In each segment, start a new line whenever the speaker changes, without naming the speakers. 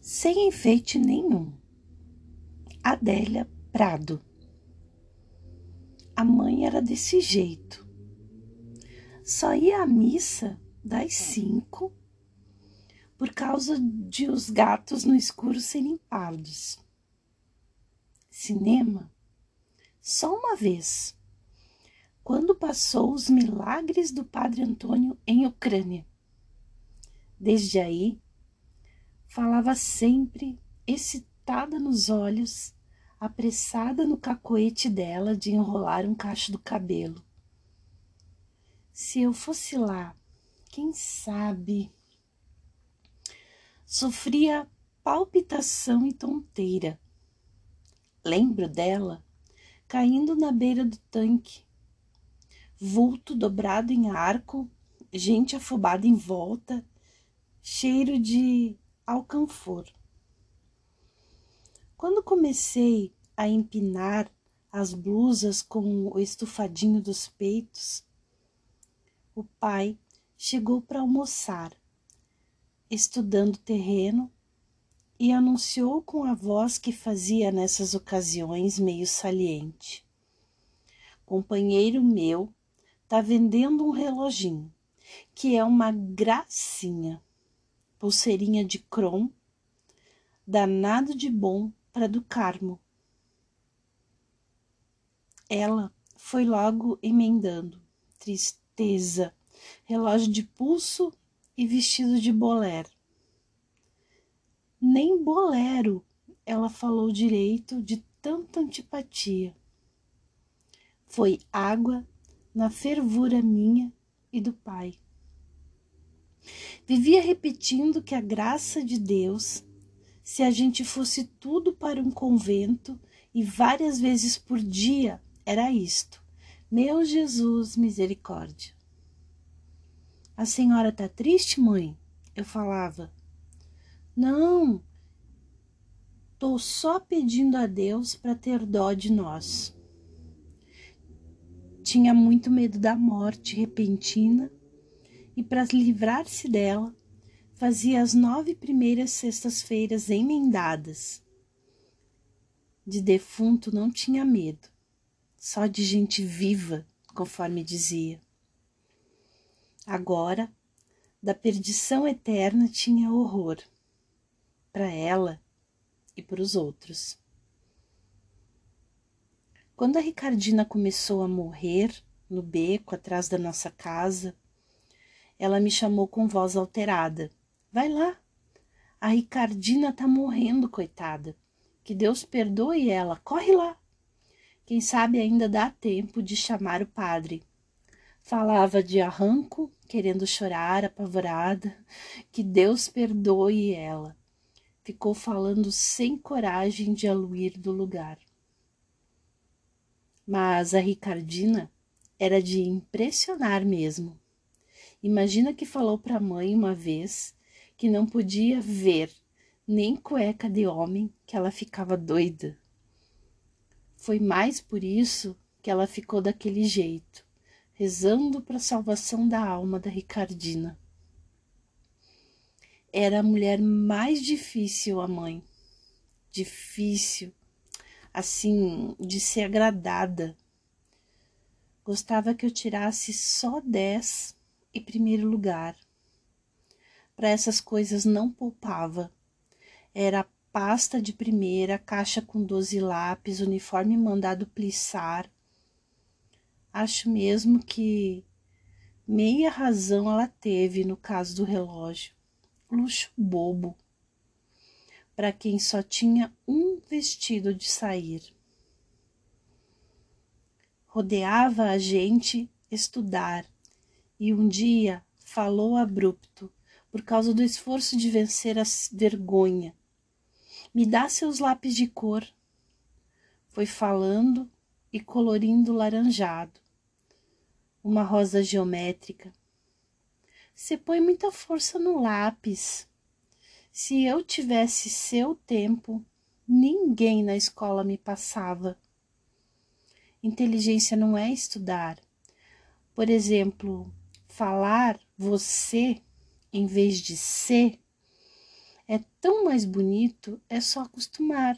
sem enfeite nenhum. Adélia Prado. A mãe era desse jeito. Só ia à missa das cinco por causa de os gatos no escuro serem pardos. Cinema, só uma vez, quando passou os milagres do Padre Antônio em Ucrânia. Desde aí, falava sempre, excitada nos olhos, apressada no cacoete dela de enrolar um cacho do cabelo. Se eu fosse lá, quem sabe? Sofria palpitação e tonteira. Lembro dela caindo na beira do tanque, vulto dobrado em arco, gente afobada em volta, cheiro de alcanfor. Quando comecei a empinar as blusas com o estufadinho dos peitos, o pai chegou para almoçar, estudando terreno, e anunciou com a voz que fazia nessas ocasiões meio saliente. Companheiro meu tá vendendo um reloginho, que é uma gracinha pulseirinha de crom, danado de bom para do Carmo. Ela foi logo emendando. Tristeza, relógio de pulso e vestido de bolero. Nem bolero ela falou direito de tanta antipatia. Foi água na fervura minha e do pai. Vivia repetindo que a graça de Deus, se a gente fosse tudo para um convento e várias vezes por dia, era isto: Meu Jesus, misericórdia. A senhora tá triste, mãe? Eu falava. Não, tô só pedindo a Deus para ter dó de nós. Tinha muito medo da morte repentina e, para livrar-se dela, fazia as nove primeiras sextas-feiras emendadas. De defunto não tinha medo, só de gente viva, conforme dizia. Agora, da perdição eterna tinha horror, para ela e para os outros. Quando a Ricardina começou a morrer no beco atrás da nossa casa, ela me chamou com voz alterada. Vai lá. A Ricardina tá morrendo, coitada. Que Deus perdoe ela. Corre lá. Quem sabe ainda dá tempo de chamar o padre. Falava de arranco, querendo chorar, apavorada. Que Deus perdoe ela. Ficou falando sem coragem de aluir do lugar. Mas a Ricardina era de impressionar mesmo. Imagina que falou para a mãe uma vez que não podia ver nem cueca de homem, que ela ficava doida. Foi mais por isso que ela ficou daquele jeito, rezando para a salvação da alma da Ricardina. Era a mulher mais difícil, a mãe. Difícil, assim, de ser agradada. Gostava que eu tirasse só dez e primeiro lugar. Para essas coisas não poupava. Era pasta de primeira, caixa com doze lápis, uniforme mandado plissar. Acho mesmo que meia razão ela teve no caso do relógio. Luxo bobo. Para quem só tinha um vestido de sair. Rodeava a gente estudar, e um dia falou abrupto, por causa do esforço de vencer a vergonha. Me dá seus lápis de cor. Foi falando e colorindo laranjado. Uma rosa geométrica. Você põe muita força no lápis. Se eu tivesse seu tempo, ninguém na escola me passava. Inteligência não é estudar. Por exemplo, falar você em vez de ser É tão mais bonito, é só acostumar.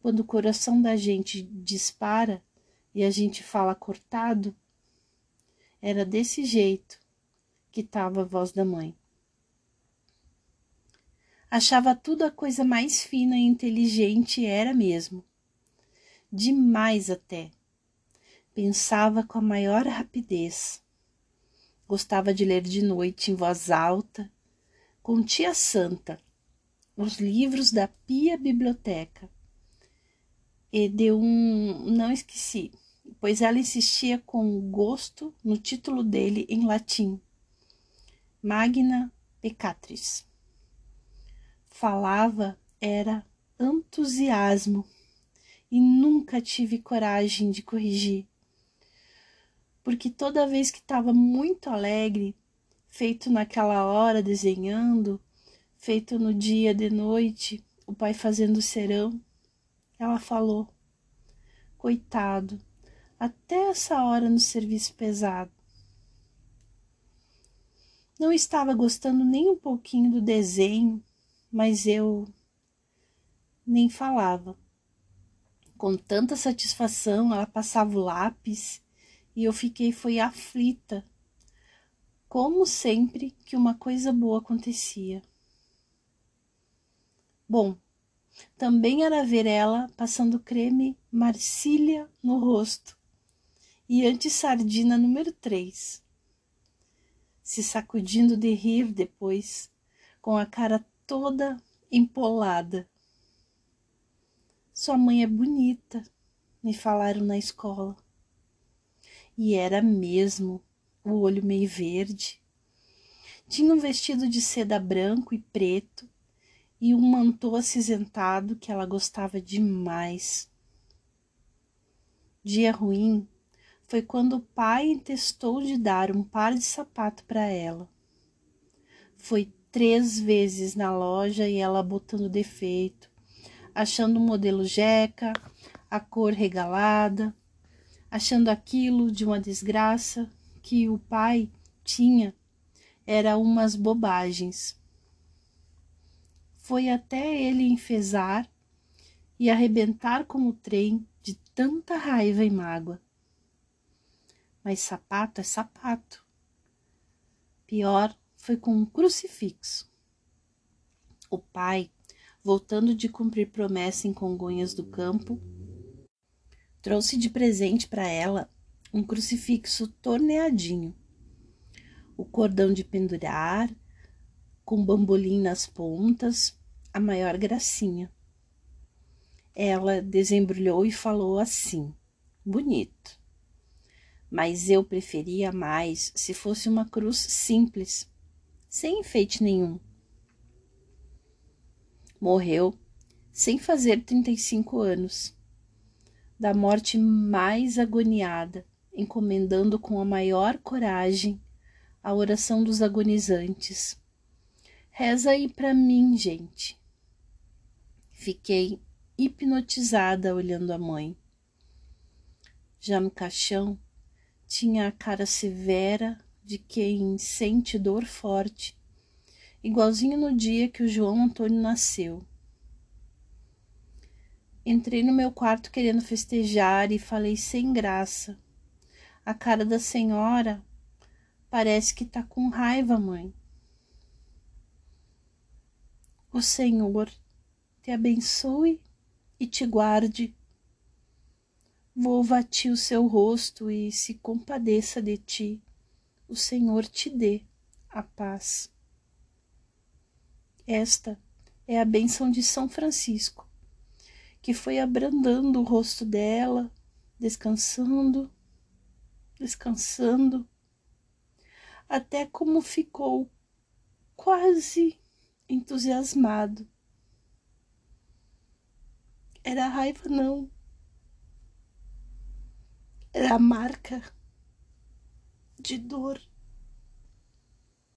Quando o coração da gente dispara e a gente fala cortado, era desse jeito que estava a voz da mãe. Achava tudo a coisa mais fina e inteligente, era mesmo. Demais até. Pensava com a maior rapidez. Gostava de ler de noite em voz alta, com tia Santa, os livros da Pia Biblioteca. E de um. não esqueci, pois ela insistia com gosto no título dele em latim: Magna Peccatris. Falava era entusiasmo e nunca tive coragem de corrigir porque toda vez que estava muito alegre, feito naquela hora desenhando, feito no dia de noite, o pai fazendo serão, ela falou: Coitado, até essa hora no serviço pesado. Não estava gostando nem um pouquinho do desenho, mas eu nem falava. Com tanta satisfação, ela passava o lápis e eu fiquei foi aflita, como sempre que uma coisa boa acontecia. Bom, também era ver ela passando creme Marcília no rosto e anti-sardina número 3, se sacudindo de rir depois, com a cara toda empolada. Sua mãe é bonita, me falaram na escola. E era mesmo, o olho meio verde. Tinha um vestido de seda branco e preto e um mantô acinzentado que ela gostava demais. Dia ruim foi quando o pai intestou de dar um par de sapato para ela. Foi três vezes na loja e ela botando defeito, achando o modelo jeca, a cor regalada, achando aquilo de uma desgraça que o pai tinha era umas bobagens. Foi até ele enfesar e arrebentar com o trem de tanta raiva e mágoa. Mas sapato é sapato. Pior foi com um crucifixo. O pai, voltando de cumprir promessa em Congonhas do Campo, Trouxe de presente para ela um crucifixo torneadinho, o cordão de pendurar, com bambolim nas pontas, a maior gracinha. Ela desembrulhou e falou assim: bonito. Mas eu preferia mais se fosse uma cruz simples, sem enfeite nenhum. Morreu sem fazer 35 anos da morte mais agoniada, encomendando com a maior coragem a oração dos agonizantes. Reza aí para mim, gente. Fiquei hipnotizada olhando a mãe. Já no caixão, tinha a cara severa de quem sente dor forte, igualzinho no dia que o João Antônio nasceu. Entrei no meu quarto querendo festejar e falei sem graça. A cara da senhora parece que tá com raiva, mãe. O Senhor te abençoe e te guarde. Volva a ti o seu rosto e se compadeça de ti. O Senhor te dê a paz. Esta é a bênção de São Francisco que foi abrandando o rosto dela, descansando, descansando, até como ficou quase entusiasmado. Era raiva, não. Era a marca de dor.